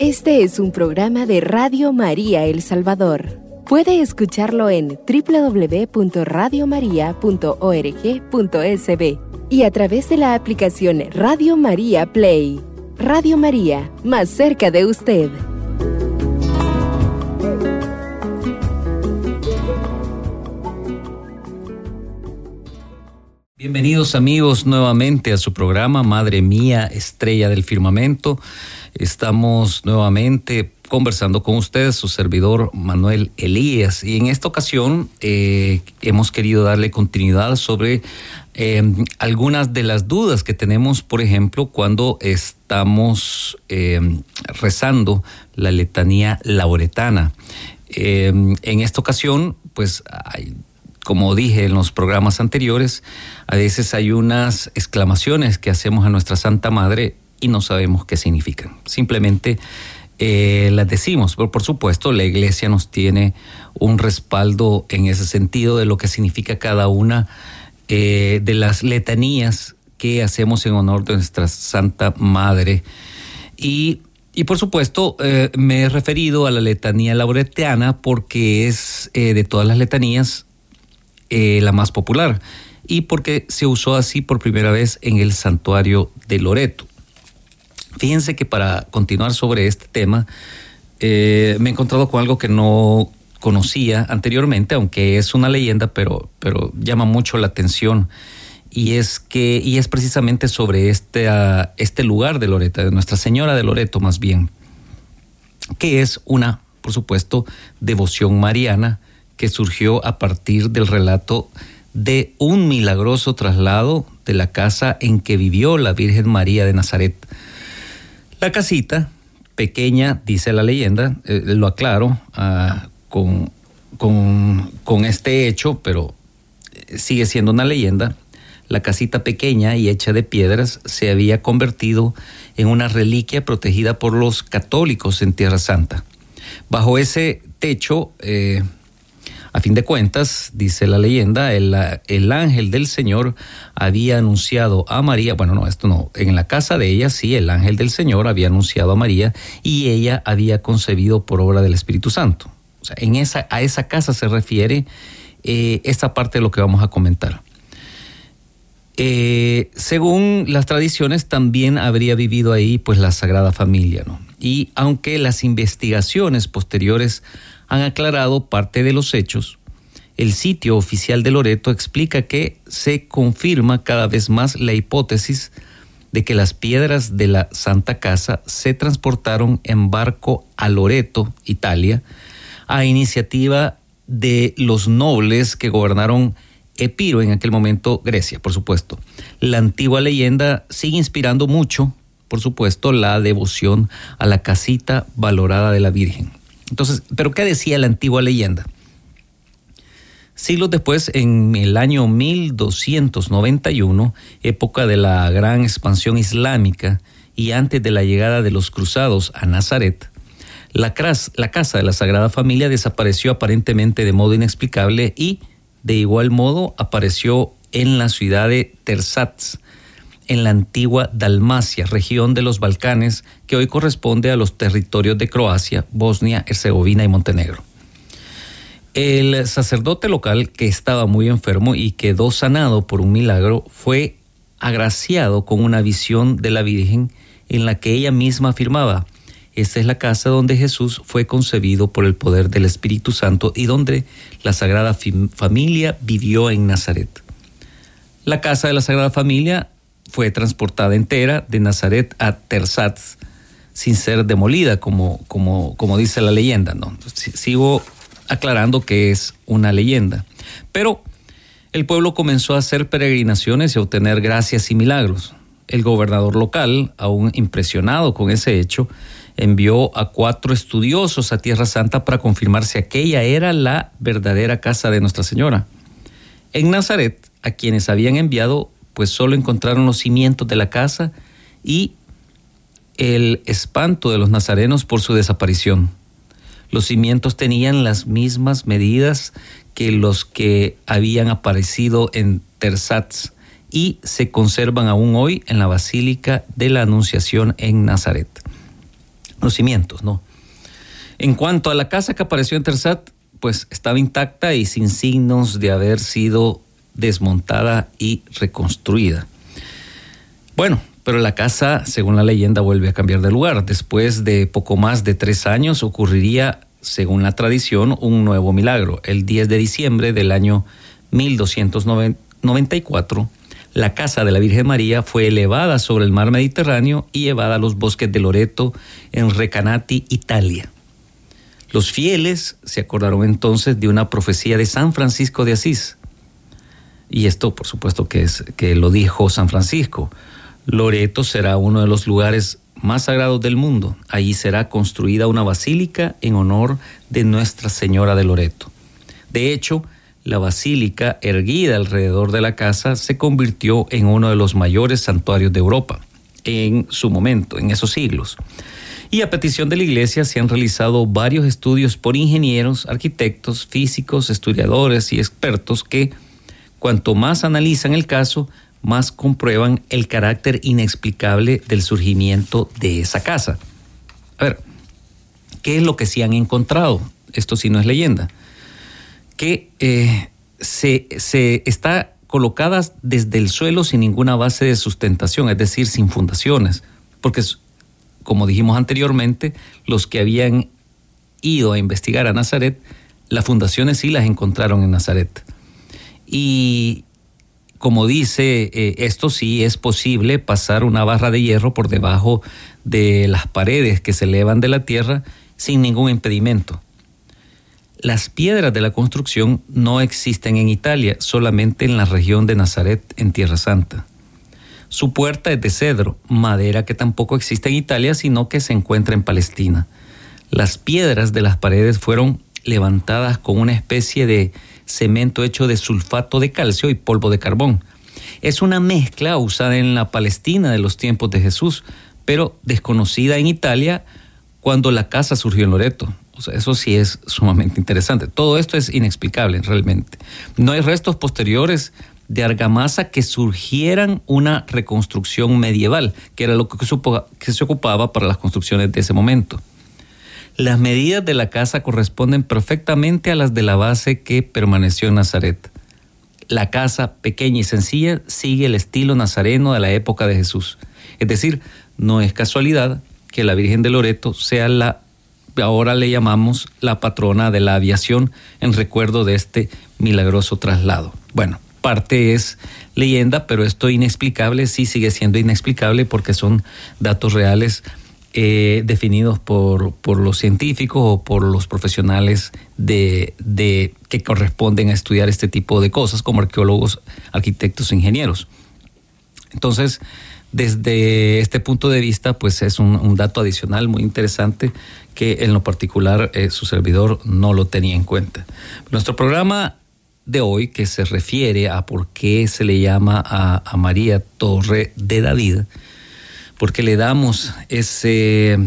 Este es un programa de Radio María El Salvador. Puede escucharlo en www.radiomaria.org.sb y a través de la aplicación Radio María Play. Radio María, más cerca de usted. Bienvenidos amigos nuevamente a su programa Madre Mía, Estrella del Firmamento. Estamos nuevamente conversando con ustedes, su servidor Manuel Elías. Y en esta ocasión eh, hemos querido darle continuidad sobre eh, algunas de las dudas que tenemos, por ejemplo, cuando estamos eh, rezando la letanía lauretana. en esta ocasión, pues como dije en los programas anteriores, a veces hay unas exclamaciones que hacemos a nuestra Santa Madre y no sabemos qué significan. Simplemente eh, las decimos, pero por supuesto la iglesia nos tiene un respaldo en ese sentido de lo que significa cada una eh, de las letanías que hacemos en honor de nuestra Santa Madre. Y, por supuesto eh, me he referido a la letanía lauretiana porque es de todas las letanías la más popular y porque se usó así por primera vez en el santuario de Loreto. Fíjense que para continuar sobre este tema, eh, me he encontrado con algo que no conocía anteriormente, aunque es una leyenda, pero, pero llama mucho la atención. Y es que, y es precisamente sobre este, ah, este lugar de Loreto, de Nuestra Señora de Loreto más bien, que es una, por supuesto, devoción mariana que surgió a partir del relato de un milagroso traslado de la casa en que vivió la Virgen María de Nazaret la casita, pequeña, dice la leyenda, eh, lo aclaro ah, con, con, este hecho, pero eh, sigue siendo una leyenda. La casita pequeña y hecha de piedras se había convertido en una reliquia protegida por los católicos en Tierra Santa. Bajo ese techo, eh, a fin de cuentas, dice la leyenda, el, el, ángel del Señor había anunciado a María, bueno, no, esto no, en la casa de ella sí, el ángel del Señor había anunciado a María y ella había concebido por obra del Espíritu Santo. O sea, en esa, a esa casa se refiere eh, esta parte de lo que vamos a comentar. Eh, según las tradiciones, también habría vivido ahí pues la Sagrada Familia, ¿no? Y aunque las investigaciones posteriores han aclarado parte de los hechos, el sitio oficial de Loreto explica que se confirma cada vez más la hipótesis de que las piedras de la Santa Casa se transportaron en barco a Loreto, Italia, a iniciativa de los nobles que gobernaron Epiro en aquel momento Grecia, por supuesto. La antigua leyenda sigue inspirando mucho, por supuesto, la devoción a la casita valorada de la Virgen. Entonces, ¿pero qué decía la antigua leyenda? Siglos después, en el año 1291, época de la gran expansión islámica y antes de la llegada de los cruzados a Nazaret, la, casa de la Sagrada Familia desapareció aparentemente de modo inexplicable y, de igual modo, apareció en la ciudad de Tersatz, en la antigua Dalmacia, región de los Balcanes, que hoy corresponde a los territorios de Croacia, Bosnia, Herzegovina y Montenegro. El sacerdote local, que estaba muy enfermo y quedó sanado por un milagro, fue agraciado con una visión de la Virgen en la que ella misma afirmaba, esta es la casa donde Jesús fue concebido por el poder del Espíritu Santo y donde la Sagrada Familia vivió en Nazaret. La casa de la Sagrada Familia fue transportada entera de Nazaret a Tersatz sin ser demolida, como, como, como dice la leyenda. ¿no? Sigo aclarando que es una leyenda. Pero el pueblo comenzó a hacer peregrinaciones y a obtener gracias y milagros. El gobernador local, aún impresionado con ese hecho, envió a cuatro estudiosos a Tierra Santa para confirmar si aquella era la verdadera casa de Nuestra Señora. En Nazaret, a quienes habían enviado pues solo encontraron los cimientos de la casa y el espanto de los nazarenos por su desaparición. Los cimientos tenían las mismas medidas que los que habían aparecido en Tersatz y se conservan aún hoy en la Basílica de la Anunciación en Nazaret. los cimientos, ¿no? En cuanto a la casa que apareció en Tersat, pues estaba intacta y sin signos de haber sido desmontada y reconstruida. Bueno, pero la casa, según la leyenda, vuelve a cambiar de lugar. Después de poco más de tres años ocurriría, según la tradición, un nuevo milagro. El 10 de diciembre del año 1294, la casa de la Virgen María fue elevada sobre el mar Mediterráneo y llevada a los bosques de Loreto en Recanati, Italia. Los fieles se acordaron entonces de una profecía de San Francisco de Asís. Y esto, por supuesto, que, es, que lo dijo San Francisco. Loreto será uno de los lugares más sagrados del mundo. Allí será construida una basílica en honor de Nuestra Señora de Loreto. De hecho, la basílica erguida alrededor de la casa se convirtió en uno de los mayores santuarios de Europa en su momento, en esos siglos. Y a petición de la Iglesia se han realizado varios estudios por ingenieros, arquitectos, físicos, estudiadores y expertos que, cuanto más analizan el caso, más comprueban el carácter inexplicable del surgimiento de esa casa. A ver, ¿qué es lo que se han encontrado? Esto sí no es leyenda. Que eh, se, se está colocada desde el suelo sin ninguna base de sustentación, es decir, sin fundaciones, porque como dijimos anteriormente, los que habían ido a investigar a Nazaret, las fundaciones sí las encontraron en Nazaret. Y como dice, eh, esto sí es posible pasar una barra de hierro por debajo de las paredes que se elevan de la tierra sin ningún impedimento. Las piedras de la construcción no existen en Italia, solamente en la región de Nazaret, en Tierra Santa. Su puerta es de cedro, madera que tampoco existe en Italia, sino que se encuentra en Palestina. Las piedras de las paredes fueron levantadas con una especie de cemento hecho de sulfato de calcio y polvo de carbón. Es una mezcla usada en la Palestina de los tiempos de Jesús, pero desconocida en Italia cuando la casa surgió en Loreto. eso sí es sumamente interesante. Todo esto es inexplicable realmente. No hay restos posteriores de argamasa que surgieran una reconstrucción medieval, que era lo que, se ocupaba para las construcciones de ese momento. Las medidas de la casa corresponden perfectamente a las de la base que permaneció en Nazaret. La casa, pequeña y sencilla, sigue el estilo nazareno de la época de Jesús. Es decir, no es casualidad que la Virgen de Loreto sea la, ahora le llamamos la patrona de la aviación en recuerdo de este milagroso traslado. Bueno, parte es leyenda, pero esto inexplicable sí sigue siendo inexplicable porque son datos reales eh, definidos por, por, los científicos o por los profesionales de, de, que corresponden a estudiar este tipo de cosas, como arqueólogos, arquitectos ingenieros. Entonces, desde este punto de vista, pues es un, dato adicional muy interesante que en lo particular eh, su servidor no lo tenía en cuenta. Nuestro programa de hoy que se refiere a por qué se le llama a, María Torre de David, porque le damos ese,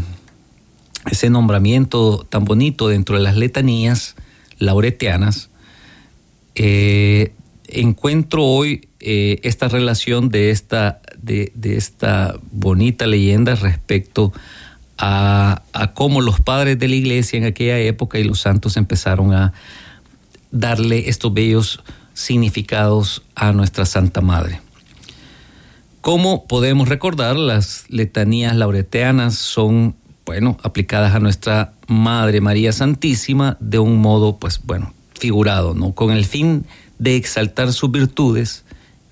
ese nombramiento tan bonito dentro de las letanías lauretianas. Eh, encuentro hoy eh, esta relación de esta, de, esta bonita leyenda respecto a, a cómo los padres de la iglesia en aquella época y los santos empezaron a, darle estos bellos significados a nuestra Santa Madre. ¿Cómo podemos recordar? Las letanías laureteanas son, bueno, aplicadas a nuestra Madre María Santísima de un modo, pues, bueno, figurado, ¿no? Con el fin de exaltar sus virtudes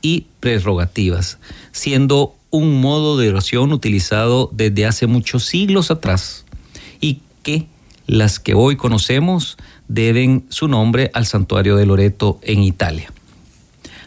y prerrogativas, siendo un modo de oración utilizado desde hace muchos siglos atrás y que las que hoy conocemos deben su nombre al santuario de Loreto en Italia.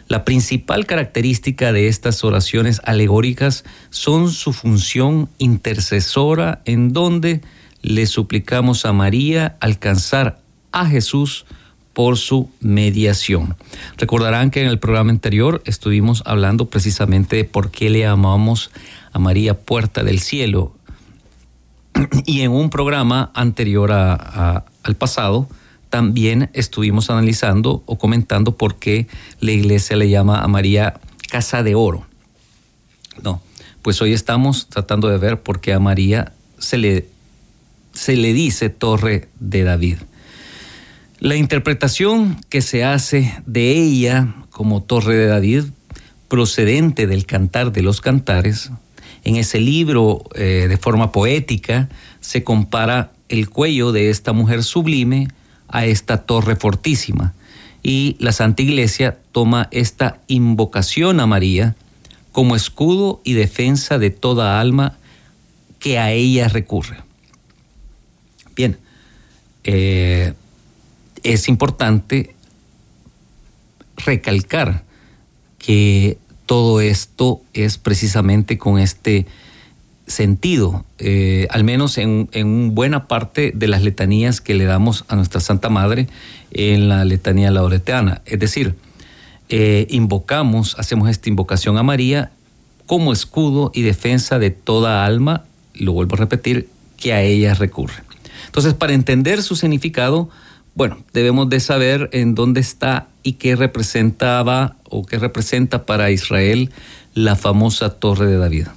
La principal característica de estas oraciones alegóricas son su función intercesora en donde le suplicamos a María alcanzar a Jesús por su mediación. Recordarán que en el programa anterior estuvimos hablando precisamente de por qué le llamamos a María Puerta del Cielo. Y en un programa anterior al pasado, también estuvimos analizando o comentando por qué la iglesia le llama a María casa de oro. No, pues hoy estamos tratando de ver por qué a María se le se le dice Torre de David. La interpretación que se hace de ella como Torre de David, procedente del Cantar de los Cantares, en ese libro eh, de forma poética se compara el cuello de esta mujer sublime a esta torre fortísima y la Santa Iglesia toma esta invocación a María como escudo y defensa de toda alma que a ella recurre. Bien, eh, es importante recalcar que todo esto es precisamente con este sentido, eh, al menos en, buena parte de las letanías que le damos a nuestra Santa Madre en la letanía lauretana. Es decir, eh, invocamos, hacemos esta invocación a María como escudo y defensa de toda alma, lo vuelvo a repetir, que a ella recurre. Entonces, para entender su significado, bueno, debemos de saber en dónde está y qué representaba o qué representa para Israel la famosa Torre de David.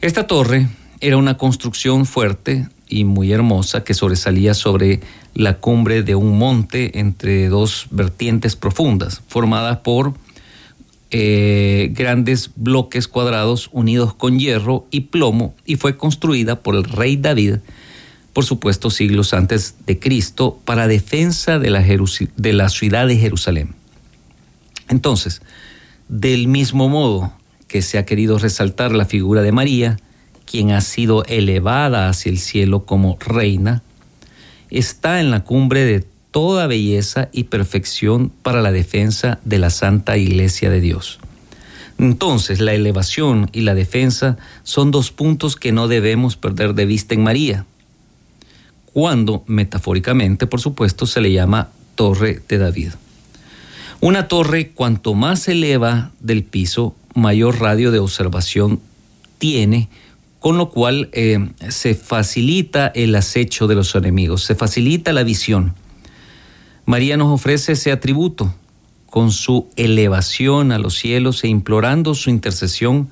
Esta torre era una construcción fuerte y muy hermosa que sobresalía sobre la cumbre de un monte entre dos vertientes profundas, formadas por eh, grandes bloques cuadrados unidos con hierro y plomo y fue construida por el rey David por supuesto siglos antes de Cristo, para defensa de la, de la ciudad de Jerusalén. Entonces, del mismo modo que se ha querido resaltar la figura de María, quien ha sido elevada hacia el cielo como reina, está en la cumbre de toda belleza y perfección para la defensa de la Santa Iglesia de Dios. Entonces, la elevación y la defensa son dos puntos que no debemos perder de vista en María cuando metafóricamente, por supuesto, se le llama Torre de David. Una torre, cuanto más se eleva del piso, mayor radio de observación tiene, con lo cual eh, se facilita el acecho de los enemigos, se facilita la visión. María nos ofrece ese atributo con su elevación a los cielos e implorando su intercesión,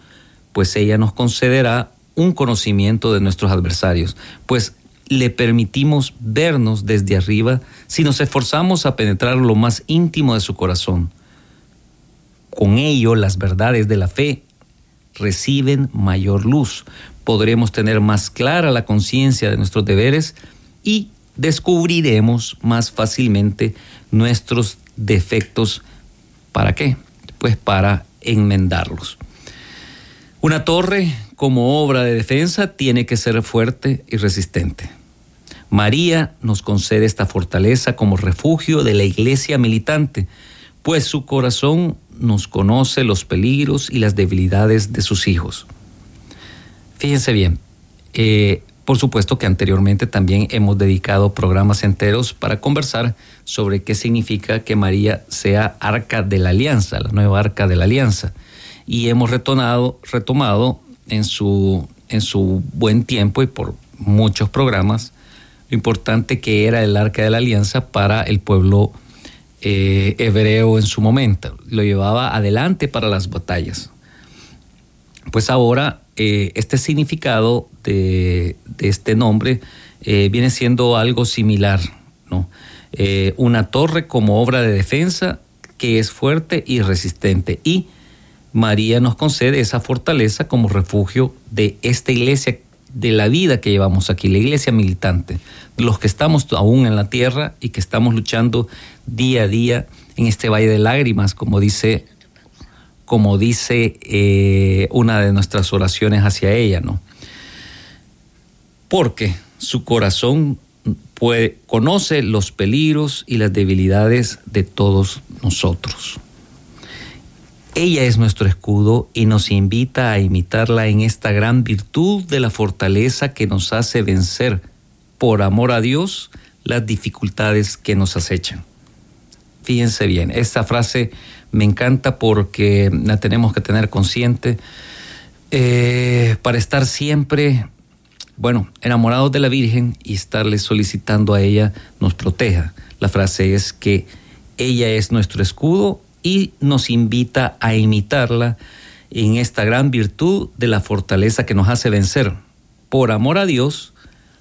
pues ella nos concederá un conocimiento de nuestros adversarios, pues le permitimos vernos desde arriba si nos esforzamos a penetrar lo más íntimo de su corazón. Con ello las verdades de la fe reciben mayor luz. Podremos tener más clara la conciencia de nuestros deberes y descubriremos más fácilmente nuestros defectos. ¿Para qué? Pues para enmendarlos. Una torre como obra de defensa tiene que ser fuerte y resistente. María nos concede esta fortaleza como refugio de la iglesia militante, pues su corazón nos conoce los peligros y las debilidades de sus hijos. Fíjense bien, eh, por supuesto que anteriormente también hemos dedicado programas enteros para conversar sobre qué significa que María sea arca de la alianza, la nueva arca de la alianza. Y hemos retomado, retomado en, su, en su buen tiempo y por muchos programas lo importante que era el arca de la alianza para el pueblo eh, hebreo en su momento. Lo llevaba adelante para las batallas. Pues ahora eh, este significado de, este nombre eh, viene siendo algo similar, ¿no? una torre como obra de defensa que es fuerte y resistente. Y María nos concede esa fortaleza como refugio de esta iglesia de la vida que llevamos aquí, la iglesia militante, los que estamos aún en la tierra y que estamos luchando día a día en este valle de lágrimas, como dice, como dice eh, una de nuestras oraciones hacia ella, ¿no? Porque su corazón conoce los peligros y las debilidades de todos nosotros. Ella es nuestro escudo y nos invita a imitarla en esta gran virtud de la fortaleza que nos hace vencer, por amor a Dios, las dificultades que nos acechan. Fíjense bien, esta frase me encanta porque la tenemos que tener consciente eh, para estar siempre, bueno, enamorados de la Virgen y estarle solicitando a ella nos proteja. La frase es que ella es nuestro escudo y nos invita a imitarla en esta gran virtud de la fortaleza que nos hace vencer, por amor a Dios,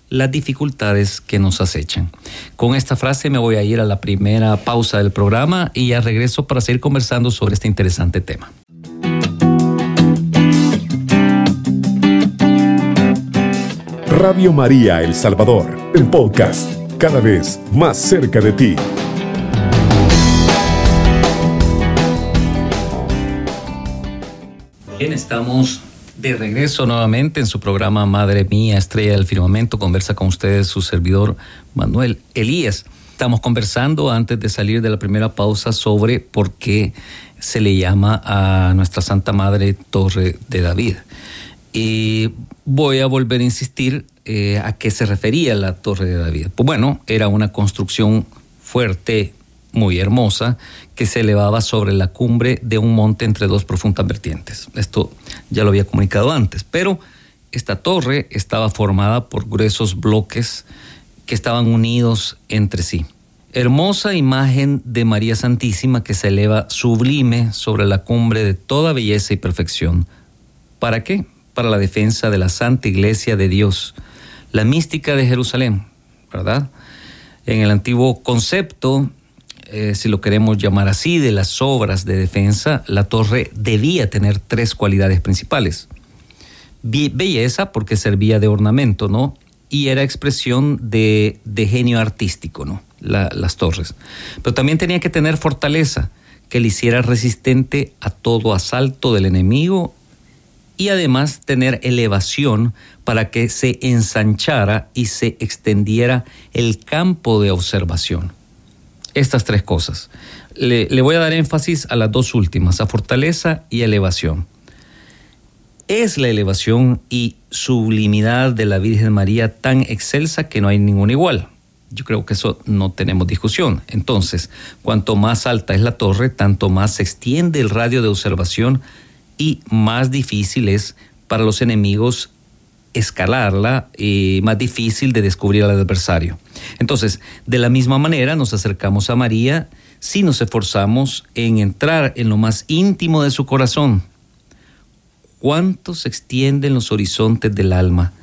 las dificultades que nos acechan. Con esta frase me voy a ir a la primera pausa del programa y ya regreso para seguir conversando sobre este interesante tema. Radio María El Salvador, el podcast, cada vez más cerca de ti. Bien, estamos de regreso nuevamente en su programa Madre Mía, Estrella del Firmamento. Conversa con ustedes su servidor Manuel Elías. Estamos conversando antes de salir de la primera pausa sobre por qué se le llama a nuestra Santa Madre Torre de David. Y voy a volver a insistir eh, a qué se refería la Torre de David. Pues bueno, era una construcción fuerte, muy hermosa, que se elevaba sobre la cumbre de un monte entre dos profundas vertientes. Esto ya lo había comunicado antes, pero esta torre estaba formada por gruesos bloques que estaban unidos entre sí. Hermosa imagen de María Santísima que se eleva sublime sobre la cumbre de toda belleza y perfección. ¿Para qué? Para la defensa de la Santa Iglesia de Dios, la mística de Jerusalén, ¿verdad? En el antiguo concepto, eh, si lo queremos llamar así, de las obras de defensa, la torre debía tener tres cualidades principales. Belleza, porque servía de ornamento, ¿no? Y era expresión de, genio artístico, ¿no? las torres. Pero también tenía que tener fortaleza, que le hiciera resistente a todo asalto del enemigo y además tener elevación para que se ensanchara y se extendiera el campo de observación estas tres cosas. Le, voy a dar énfasis a las dos últimas, a fortaleza y elevación. Es la elevación y sublimidad de la Virgen María tan excelsa que no hay ningún igual. Yo creo que eso no tenemos discusión. Entonces, cuanto más alta es la torre, tanto más se extiende el radio de observación y más difícil es para los enemigos escalarla y más difícil de descubrir al adversario. Entonces, de la misma manera nos acercamos a María si nos esforzamos en entrar en lo más íntimo de su corazón. ¿Cuánto se extienden los horizontes del alma?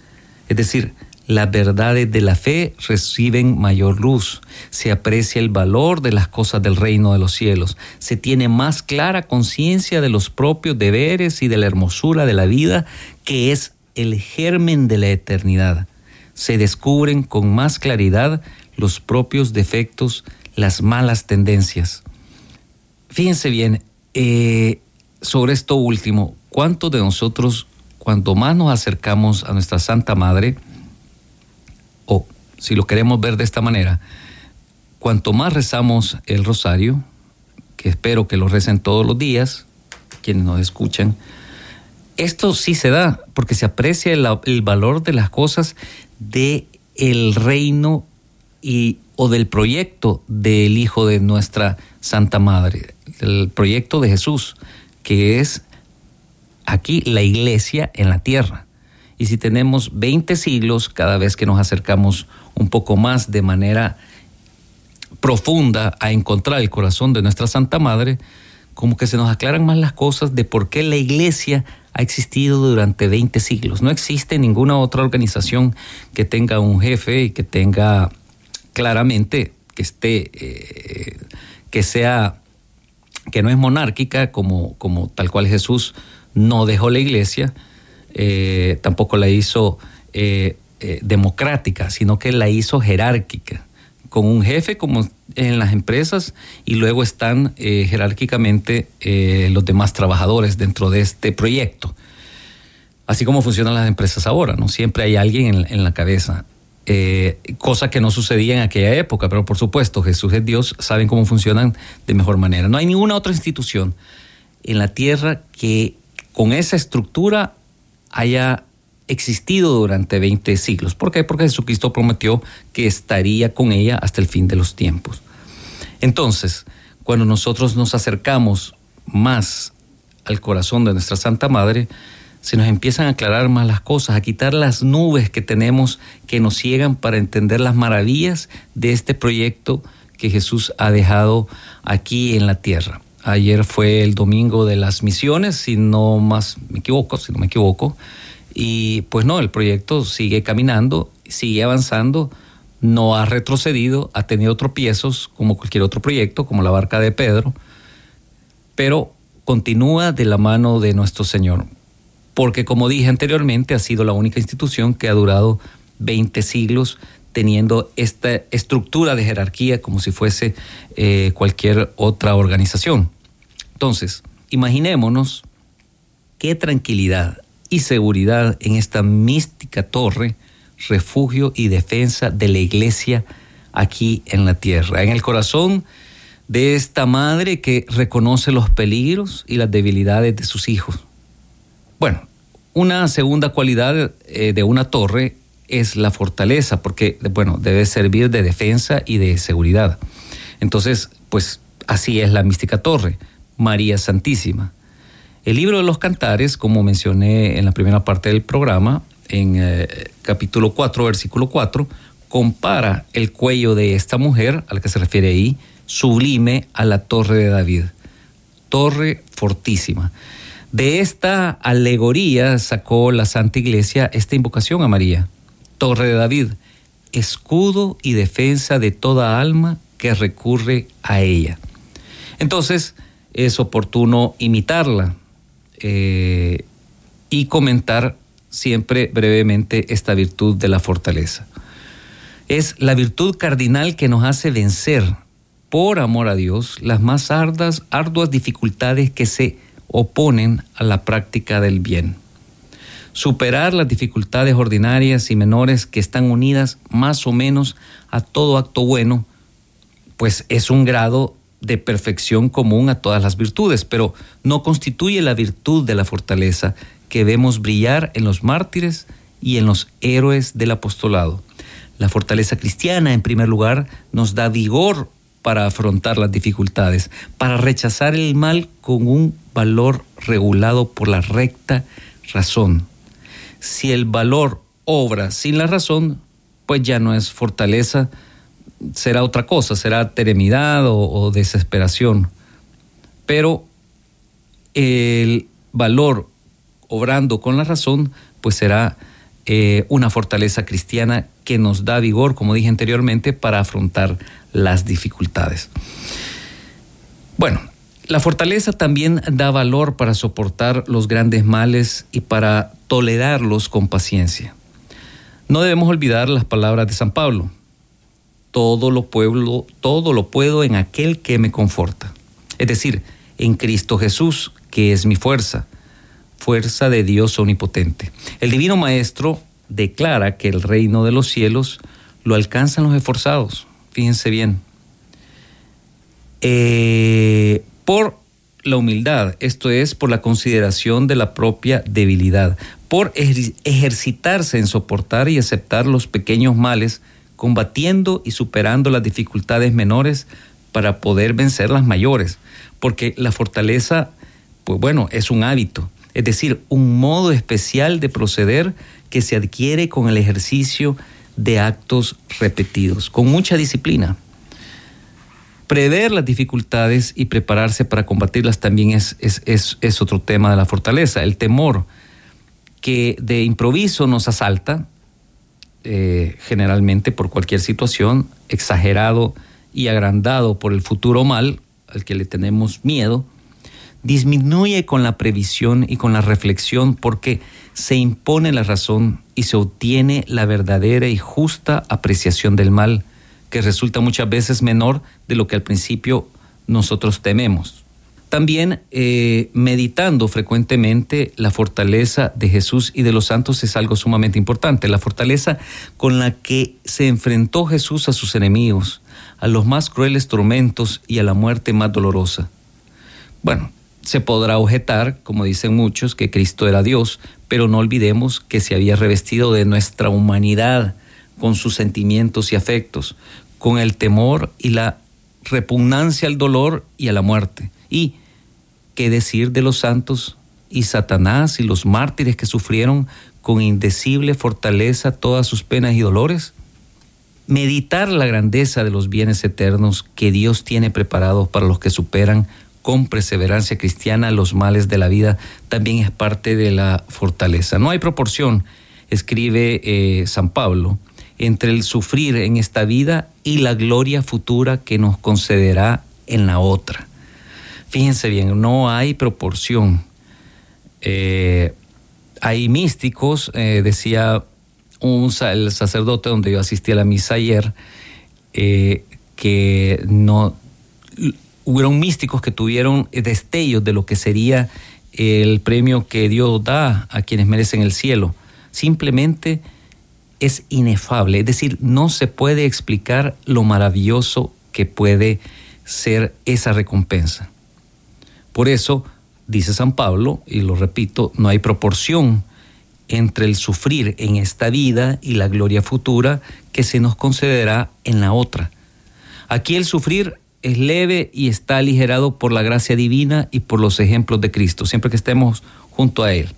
Es decir, las verdades de la fe reciben mayor luz, se aprecia el valor de las cosas del reino de los cielos, se tiene más clara conciencia de los propios deberes y de la hermosura de la vida que es el germen de la eternidad. Se descubren con más claridad los propios defectos, las malas tendencias. Fíjense bien, eh, sobre esto último, ¿cuántos de nosotros, cuanto más nos acercamos a nuestra Santa Madre, o si lo queremos ver de esta manera, cuanto más rezamos el rosario, que espero que lo recen todos los días, quienes nos escuchan, esto sí se da porque se aprecia el, valor de las cosas de el reino y, o del proyecto del Hijo de nuestra Santa Madre, el proyecto de Jesús, que es aquí la iglesia en la tierra. Y si tenemos 20 siglos, cada vez que nos acercamos un poco más de manera profunda a encontrar el corazón de nuestra Santa Madre, como que se nos aclaran más las cosas de por qué la iglesia ha existido durante 20 siglos. No existe ninguna otra organización que tenga un jefe y que tenga claramente que esté, eh, que sea, que no es monárquica como, como tal cual Jesús no dejó la iglesia, eh, tampoco la hizo eh, democrática, sino que la hizo jerárquica con un jefe como en las empresas y luego están eh, jerárquicamente eh, los demás trabajadores dentro de este proyecto. Así como funcionan las empresas ahora, ¿no? Siempre hay alguien en, la cabeza. Eh, cosa que no sucedía en aquella época, pero por supuesto, Jesús es Dios, saben cómo funcionan de mejor manera. No hay ninguna otra institución en la tierra que con esa estructura haya existido durante 20 siglos. ¿Por qué? Porque Jesucristo prometió que estaría con ella hasta el fin de los tiempos. Entonces, cuando nosotros nos acercamos más al corazón de nuestra Santa Madre, se nos empiezan a aclarar más las cosas, a quitar las nubes que tenemos que nos ciegan para entender las maravillas de este proyecto que Jesús ha dejado aquí en la tierra. Ayer fue el domingo de las misiones, si no más me equivoco, si no me equivoco, y pues no, el proyecto sigue caminando sigue avanzando, no ha retrocedido, ha tenido tropiezos como cualquier otro proyecto, como la barca de Pedro, pero continúa de la mano de nuestro Señor. Porque como dije anteriormente, ha sido la única institución que ha durado 20 siglos teniendo esta estructura de jerarquía como si fuese eh, cualquier otra organización. Entonces, imaginémonos qué tranquilidad y seguridad en esta mística torre, refugio y defensa de la iglesia aquí en la tierra, en el corazón de esta madre que reconoce los peligros y las debilidades de sus hijos. Bueno, una segunda cualidad eh, de una torre es la fortaleza, porque, bueno, debe servir de defensa y de seguridad. Entonces, pues así es la mística torre, María Santísima. El libro de los cantares, como mencioné en la primera parte del programa, en eh, capítulo 4, versículo 4, compara el cuello de esta mujer, a la que se refiere ahí, sublime a la torre de David. Torre fortísima. De esta alegoría sacó la Santa Iglesia esta invocación a María. Torre de David, escudo y defensa de toda alma que recurre a ella. Entonces es oportuno imitarla eh, y comentar siempre brevemente esta virtud de la fortaleza. Es la virtud cardinal que nos hace vencer, por amor a Dios, las más ardas, arduas dificultades que se oponen a la práctica del bien superar las dificultades ordinarias y menores que están unidas más o menos a todo acto bueno, pues es un grado de perfección común a todas las virtudes, pero no constituye la virtud de la fortaleza que vemos brillar en los mártires y en los héroes del apostolado. La fortaleza cristiana, en primer lugar, nos da vigor para afrontar las dificultades, para rechazar el mal con un valor regulado por la recta razón si el valor obra sin la razón, pues ya no es fortaleza, será otra cosa, será teremidad o, desesperación. Pero el valor obrando con la razón, pues será eh, una fortaleza cristiana que nos da vigor, como dije anteriormente, para afrontar las dificultades. Bueno, la fortaleza también da valor para soportar los grandes males y para tolerarlos con paciencia. No debemos olvidar las palabras de San Pablo. Todo lo, pueblo, todo lo puedo en aquel que me conforta. Es decir, en Cristo Jesús, que es mi fuerza, fuerza de Dios omnipotente. El Divino Maestro declara que el reino de los cielos lo alcanzan los esforzados. Fíjense bien. Eh, por la humildad, esto es, por la consideración de la propia debilidad, por ejercitarse en soportar y aceptar los pequeños males, combatiendo y superando las dificultades menores para poder vencer las mayores, porque la fortaleza, pues bueno, es un hábito, es decir, un modo especial de proceder que se adquiere con el ejercicio de actos repetidos, con mucha disciplina. Prever las dificultades y prepararse para combatirlas también es, es, otro tema de la fortaleza. El temor que de improviso nos asalta, eh, generalmente por cualquier situación, exagerado y agrandado por el futuro mal al que le tenemos miedo, disminuye con la previsión y con la reflexión porque se impone la razón y se obtiene la verdadera y justa apreciación del mal que resulta muchas veces menor de lo que al principio nosotros tememos. También eh, meditando frecuentemente la fortaleza de Jesús y de los santos es algo sumamente importante. La fortaleza con la que se enfrentó Jesús a sus enemigos, a los más crueles tormentos y a la muerte más dolorosa. Bueno, se podrá objetar, como dicen muchos, que Cristo era Dios, pero no olvidemos que se había revestido de nuestra humanidad con sus sentimientos y afectos, con el temor y la repugnancia al dolor y a la muerte. Y qué decir de los santos y Satanás y los mártires que sufrieron con indecible fortaleza todas sus penas y dolores. Meditar la grandeza de los bienes eternos que Dios tiene preparados para los que superan con perseverancia cristiana los males de la vida también es parte de la fortaleza. No hay proporción, escribe eh, San Pablo, entre el sufrir en esta vida y la gloria futura que nos concederá en la otra. Fíjense bien, no hay proporción. Eh, hay místicos, eh, decía un, el sacerdote donde yo asistí a la misa ayer, eh, que no hubieron místicos que tuvieron destellos de lo que sería el premio que Dios da a quienes merecen el cielo. Simplemente es inefable, es decir, no se puede explicar lo maravilloso que puede ser esa recompensa. Por eso, dice San Pablo, y lo repito, no hay proporción entre el sufrir en esta vida y la gloria futura que se nos concederá en la otra. Aquí el sufrir es leve y está aligerado por la gracia divina y por los ejemplos de Cristo, siempre que estemos junto a Él.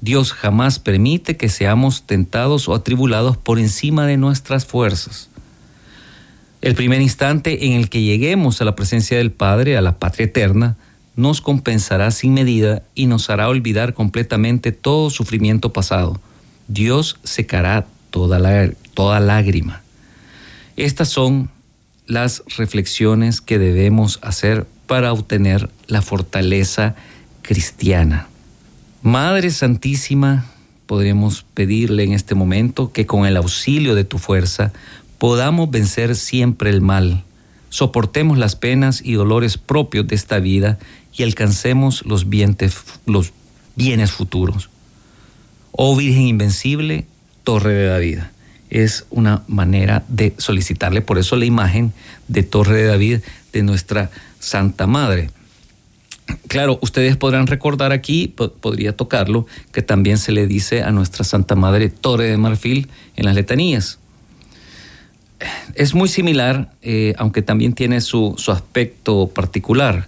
Dios jamás permite que seamos tentados o atribulados por encima de nuestras fuerzas. El primer instante en el que lleguemos a la presencia del Padre, a la patria eterna, nos compensará sin medida y nos hará olvidar completamente todo sufrimiento pasado. Dios secará toda, la, toda lágrima. Estas son las reflexiones que debemos hacer para obtener la fortaleza cristiana. Madre Santísima, podremos pedirle en este momento que con el auxilio de tu fuerza podamos vencer siempre el mal, soportemos las penas y dolores propios de esta vida y alcancemos los, bienes futuros. Oh Virgen Invencible, Torre de David. Es una manera de solicitarle, por eso la imagen de Torre de David de nuestra Santa Madre. Claro, ustedes podrán recordar aquí, podría tocarlo, que también se le dice a nuestra Santa Madre Torre de Marfil en las letanías. Es muy similar, eh, aunque también tiene su, su aspecto particular.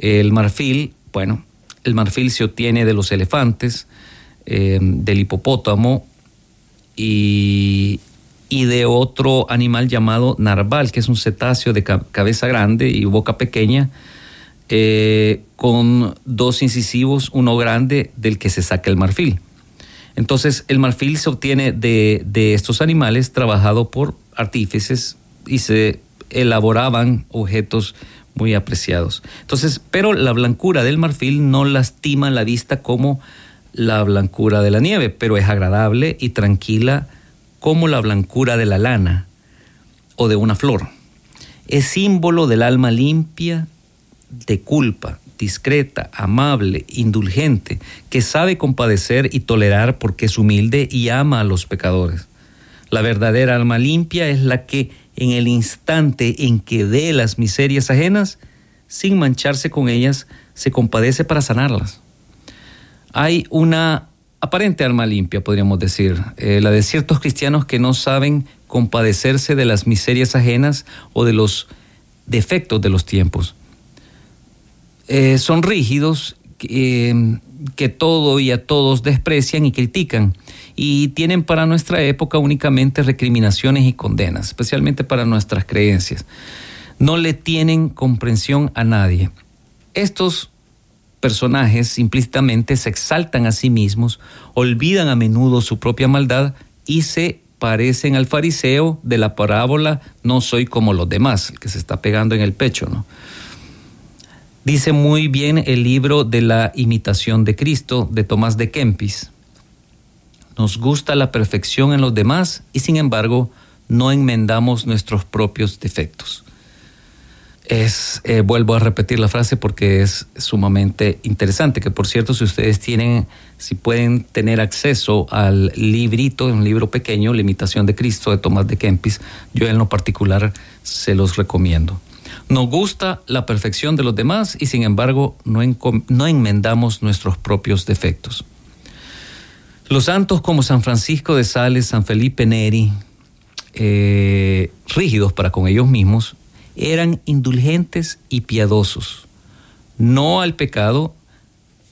El marfil, bueno, el marfil se obtiene de los elefantes, eh, del hipopótamo y, de otro animal llamado narval, que es un cetáceo de cabeza grande y boca pequeña, eh, con dos incisivos, uno grande del que se saca el marfil. Entonces el marfil se obtiene de, de estos animales trabajado por artífices y se elaboraban objetos muy apreciados. Entonces, pero la blancura del marfil no lastima la vista como la blancura de la nieve, pero es agradable y tranquila como la blancura de la lana o de una flor. Es símbolo del alma limpia de culpa, discreta, amable, indulgente, que sabe compadecer y tolerar porque es humilde y ama a los pecadores. La verdadera alma limpia es la que en el instante en que ve las miserias ajenas, sin mancharse con ellas, se compadece para sanarlas. Hay una aparente alma limpia, podríamos decir, eh, la de ciertos cristianos que no saben compadecerse de las miserias ajenas o de los defectos de los tiempos. Eh, son rígidos, eh, que todo y a todos desprecian y critican y tienen para nuestra época únicamente recriminaciones y condenas, especialmente para nuestras creencias. No le tienen comprensión a nadie. Estos personajes implícitamente se exaltan a sí mismos, olvidan a menudo su propia maldad y se parecen al fariseo de la parábola no soy como los demás, que se está pegando en el pecho, ¿no? Dice muy bien el libro de la imitación de Cristo de Tomás de Kempis nos gusta la perfección en los demás y sin embargo no enmendamos nuestros propios defectos. Es, eh, vuelvo a repetir la frase porque es sumamente interesante, que por cierto, si ustedes tienen, si pueden tener acceso al librito, un libro pequeño, La imitación de Cristo de Tomás de Kempis, yo en lo particular se los recomiendo. Nos gusta la perfección de los demás y sin embargo no, no enmendamos nuestros propios defectos. Los santos como San Francisco de Sales, San Felipe Neri, eh, rígidos para con ellos mismos, eran indulgentes y piadosos, no al pecado,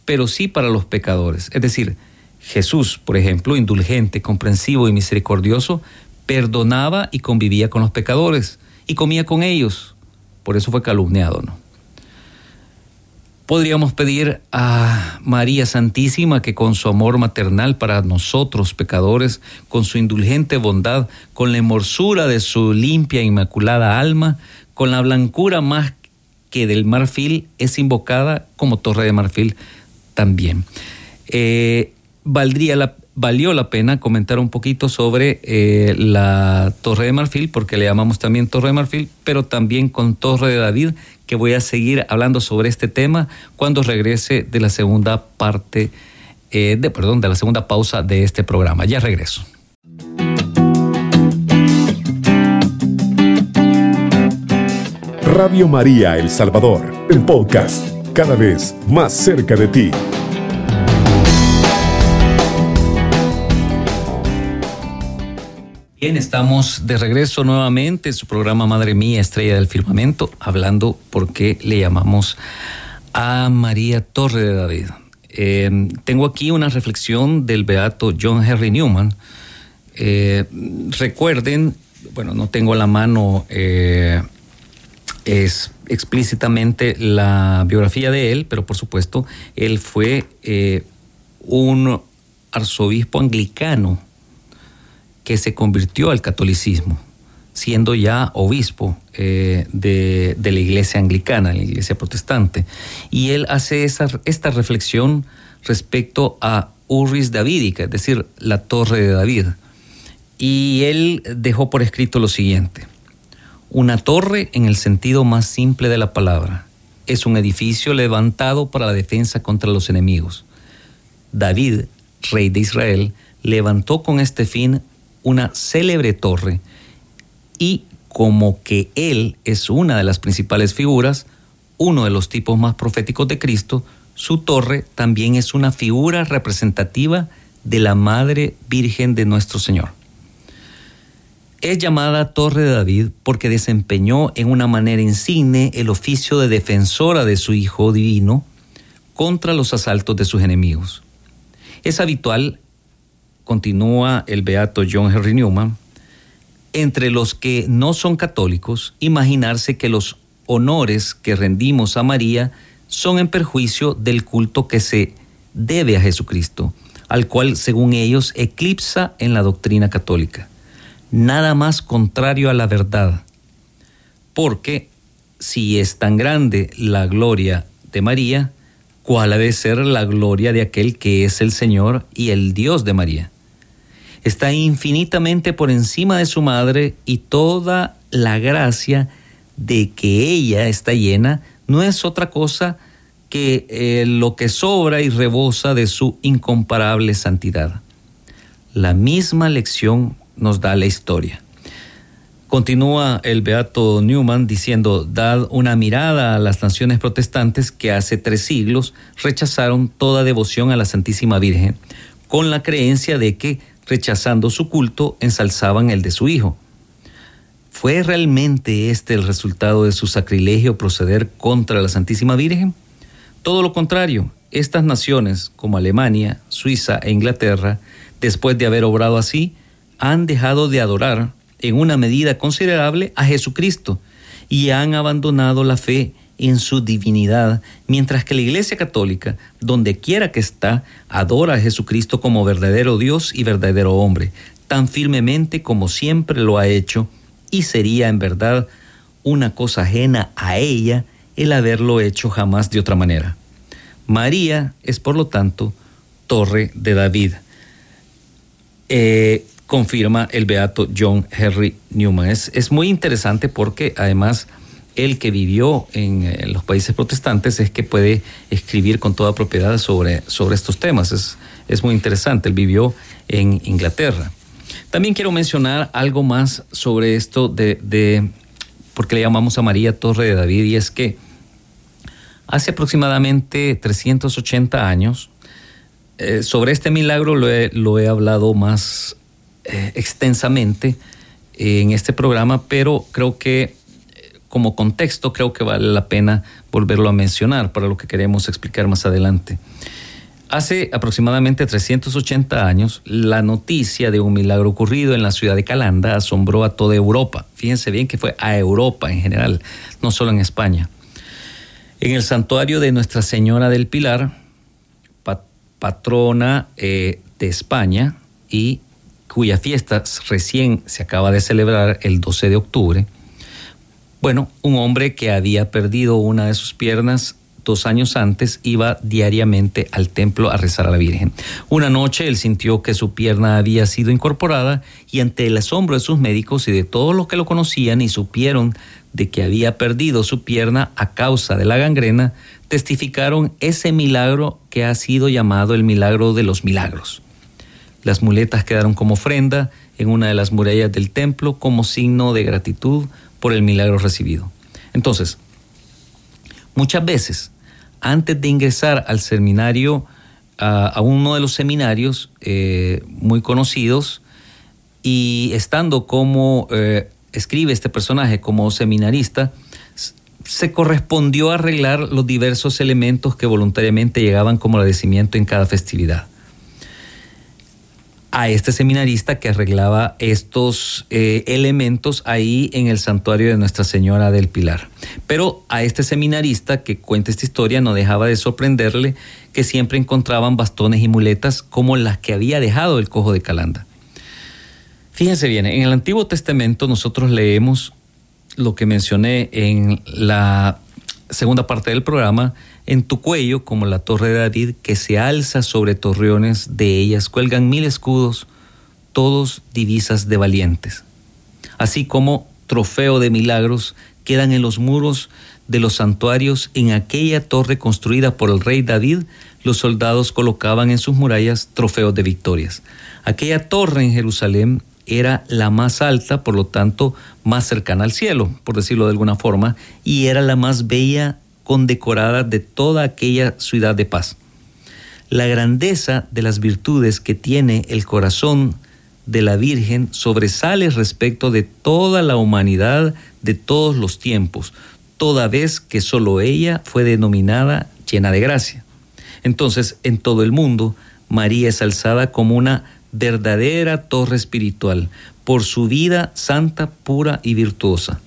pero sí para los pecadores. Es decir, Jesús, por ejemplo, indulgente, comprensivo y misericordioso, perdonaba y convivía con los pecadores y comía con ellos. Por eso fue calumniado, ¿no? Podríamos pedir a María Santísima que con su amor maternal para nosotros pecadores, con su indulgente bondad, con la hermosura de su limpia e inmaculada alma, con la blancura más que del marfil, es invocada como torre de marfil también. Eh, valdría la, valió la pena comentar un poquito sobre eh, la Torre de Marfil, porque le llamamos también Torre de Marfil, pero también con Torre de David, que voy a seguir hablando sobre este tema cuando regrese de la segunda parte, eh, de, perdón, de la segunda pausa de este programa. Ya regreso. Radio María El Salvador, el podcast, cada vez más cerca de ti. Bien, estamos de regreso nuevamente en su programa Madre Mía, Estrella del Firmamento, hablando por qué le llamamos a María Torre de David. Eh, tengo aquí una reflexión del beato John Henry Newman. Eh, recuerden, bueno, no tengo a la mano eh, es explícitamente la biografía de él, pero por supuesto, él fue un arzobispo anglicano que se convirtió al catolicismo, siendo ya obispo eh, de, la iglesia anglicana, la iglesia protestante. Y él hace esta reflexión respecto a Urris Davidica, es decir, la torre de David. Y él dejó por escrito lo siguiente. Una torre en el sentido más simple de la palabra. Es un edificio levantado para la defensa contra los enemigos. David, rey de Israel, levantó con este fin una célebre torre y como que Él es una de las principales figuras, uno de los tipos más proféticos de Cristo, su torre también es una figura representativa de la Madre Virgen de nuestro Señor. Es llamada Torre de David porque desempeñó en una manera insigne el oficio de defensora de su Hijo Divino contra los asaltos de sus enemigos. Es habitual continúa el beato John Henry Newman, entre los que no son católicos, imaginarse que los honores que rendimos a María son en perjuicio del culto que se debe a Jesucristo, al cual, según ellos, eclipsa en la doctrina católica. Nada más contrario a la verdad, porque si es tan grande la gloria de María, ¿cuál ha de ser la gloria de aquel que es el Señor y el Dios de María? Está infinitamente por encima de su madre y toda la gracia de que ella está llena no es otra cosa que eh, lo que sobra y rebosa de su incomparable santidad. La misma lección nos da la historia. Continúa el beato Newman diciendo, dad una mirada a las naciones protestantes que hace tres siglos rechazaron toda devoción a la Santísima Virgen, con la creencia de que rechazando su culto, ensalzaban el de su hijo. ¿Fue realmente este el resultado de su sacrilegio proceder contra la Santísima Virgen? Todo lo contrario, estas naciones, como Alemania, Suiza e Inglaterra, después de haber obrado así, han dejado de adorar en una medida considerable a Jesucristo y han abandonado la fe en su divinidad, mientras que la Iglesia Católica, donde quiera que está, adora a Jesucristo como verdadero Dios y verdadero hombre, tan firmemente como siempre lo ha hecho, y sería en verdad una cosa ajena a ella el haberlo hecho jamás de otra manera. María es, por lo tanto, torre de David. Eh, confirma el beato John Henry Newman. Es, es muy interesante porque además el que vivió en, los países protestantes es que puede escribir con toda propiedad sobre, sobre estos temas. Es, es muy interesante, él vivió en Inglaterra. También quiero mencionar algo más sobre esto de, de porque le llamamos a María Torre de David, y es que hace aproximadamente 380 años, eh, sobre este milagro lo he, lo he hablado más eh, extensamente en este programa, pero creo que como contexto creo que vale la pena volverlo a mencionar para lo que queremos explicar más adelante. Hace aproximadamente 380 años, la noticia de un milagro ocurrido en la ciudad de Calanda asombró a toda Europa. Fíjense bien que fue a Europa en general, no solo en España. En el santuario de Nuestra Señora del Pilar, patrona eh, de España y cuya fiesta recién se acaba de celebrar el 12 de octubre, bueno, un hombre que había perdido una de sus piernas dos años antes iba diariamente al templo a rezar a la Virgen. Una noche él sintió que su pierna había sido incorporada y ante el asombro de sus médicos y de todos los que lo conocían y supieron de que había perdido su pierna a causa de la gangrena, testificaron ese milagro que ha sido llamado el milagro de los milagros. Las muletas quedaron como ofrenda en una de las murallas del templo como signo de gratitud por el milagro recibido. Entonces, muchas veces antes de ingresar al seminario, a, uno de los seminarios eh, muy conocidos, y estando como eh, escribe este personaje como seminarista, se correspondió arreglar los diversos elementos que voluntariamente llegaban como agradecimiento en cada festividad a este seminarista que arreglaba estos eh, elementos ahí en el santuario de Nuestra Señora del Pilar. Pero a este seminarista que cuenta esta historia no dejaba de sorprenderle que siempre encontraban bastones y muletas como las que había dejado el cojo de Calanda. Fíjense bien, en el Antiguo Testamento nosotros leemos lo que mencioné en la segunda parte del programa, en tu cuello, como la torre de David, que se alza sobre torreones, de ellas cuelgan mil escudos, todos divisas de valientes. Así como trofeo de milagros quedan en los muros de los santuarios en aquella torre construida por el rey David, los soldados colocaban en sus murallas trofeos de victorias. Aquella torre en Jerusalén era la más alta, por lo tanto, más cercana al cielo, por decirlo de alguna forma, y era la más bella condecorada de toda aquella ciudad de paz. La grandeza de las virtudes que tiene el corazón de la Virgen sobresale respecto de toda la humanidad de todos los tiempos, toda vez que sólo ella fue denominada llena de gracia. Entonces, en todo el mundo, María es alzada como una verdadera torre espiritual por su vida santa, pura y virtuosa.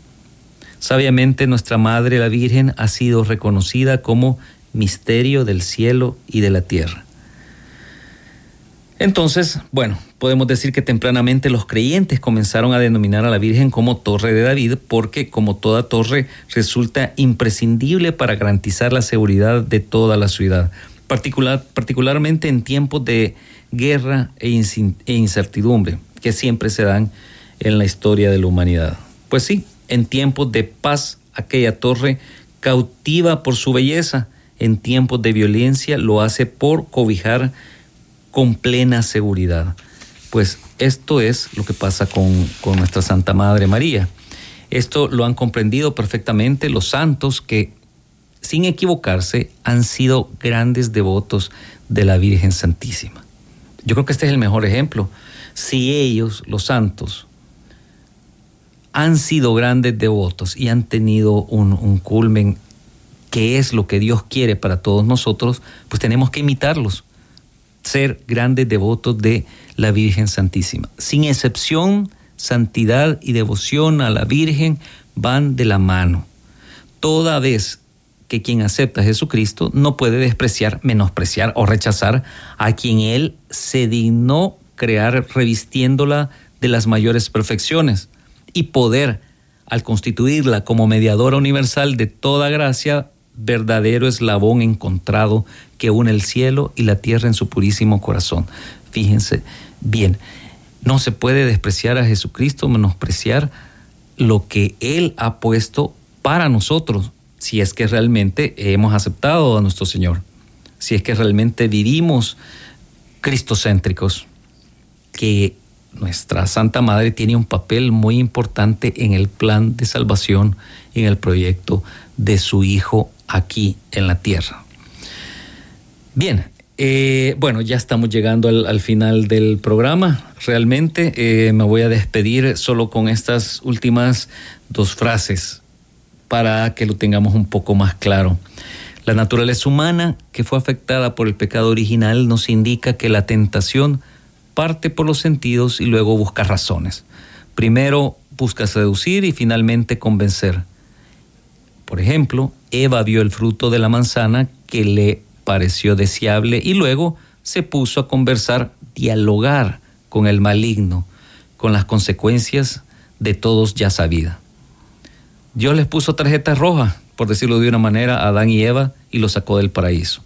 Sabiamente nuestra Madre la Virgen ha sido reconocida como misterio del cielo y de la tierra. Entonces, bueno, podemos decir que tempranamente los creyentes comenzaron a denominar a la Virgen como Torre de David porque como toda torre resulta imprescindible para garantizar la seguridad de toda la ciudad, particular, particularmente en tiempos de guerra e, e incertidumbre que siempre se dan en la historia de la humanidad. Pues sí, en tiempos de paz aquella torre cautiva por su belleza, en tiempos de violencia lo hace por cobijar con plena seguridad. Pues esto es lo que pasa con, con nuestra Santa Madre María. Esto lo han comprendido perfectamente los santos que, sin equivocarse, han sido grandes devotos de la Virgen Santísima. Yo creo que este es el mejor ejemplo. Si ellos, los santos, han sido grandes devotos y han tenido un, culmen que es lo que Dios quiere para todos nosotros, pues tenemos que imitarlos, ser grandes devotos de la Virgen Santísima. Sin excepción, santidad y devoción a la Virgen van de la mano. Toda vez que quien acepta a Jesucristo no puede despreciar, menospreciar o rechazar a quien Él se dignó crear revistiéndola de las mayores perfecciones y poder, al constituirla como mediadora universal de toda gracia, verdadero eslabón encontrado que une el cielo y la tierra en su purísimo corazón. Fíjense bien, no se puede despreciar a Jesucristo, menospreciar lo que Él ha puesto para nosotros, si es que realmente hemos aceptado a nuestro Señor, si es que realmente vivimos cristocéntricos, que nuestra Santa Madre tiene un papel muy importante en el plan de salvación, en el proyecto de su Hijo aquí en la tierra. Bien, eh, bueno, ya estamos llegando al, final del programa. Realmente eh, me voy a despedir solo con estas últimas dos frases para que lo tengamos un poco más claro. La naturaleza humana que fue afectada por el pecado original nos indica que la tentación parte por los sentidos y luego busca razones. Primero busca seducir y finalmente convencer. Por ejemplo, Eva vio el fruto de la manzana que le pareció deseable y luego se puso a conversar, dialogar con el maligno, con las consecuencias de todos ya sabidas. Dios les puso tarjeta roja, por decirlo de una manera, a Adán y Eva y los sacó del paraíso.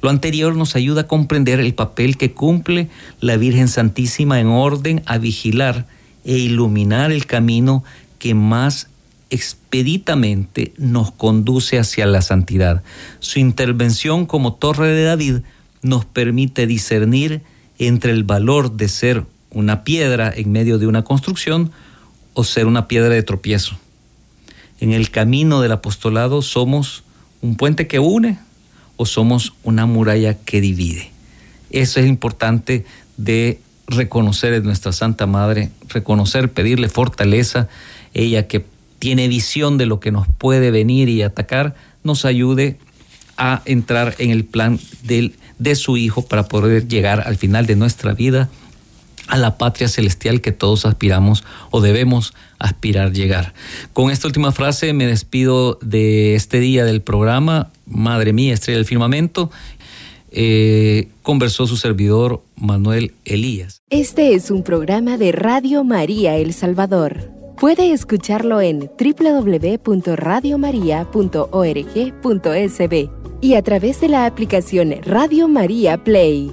Lo anterior nos ayuda a comprender el papel que cumple la Virgen Santísima en orden a vigilar e iluminar el camino que más expeditamente nos conduce hacia la santidad. Su intervención como torre de David nos permite discernir entre el valor de ser una piedra en medio de una construcción o ser una piedra de tropiezo. En el camino del apostolado somos un puente que une o somos una muralla que divide. Eso es importante de reconocer en nuestra Santa Madre, reconocer, pedirle fortaleza, ella que tiene visión de lo que nos puede venir y atacar, nos ayude a entrar en el plan de su Hijo para poder llegar al final de nuestra vida a la patria celestial que todos aspiramos o debemos aspirar llegar. Con esta última frase me despido de este día del programa, Madre mía, estrella del firmamento. Eh, conversó su servidor Manuel Elías. Este es un programa de Radio María El Salvador. Puede escucharlo en www.radiomaria.org.sb y a través de la aplicación Radio María Play.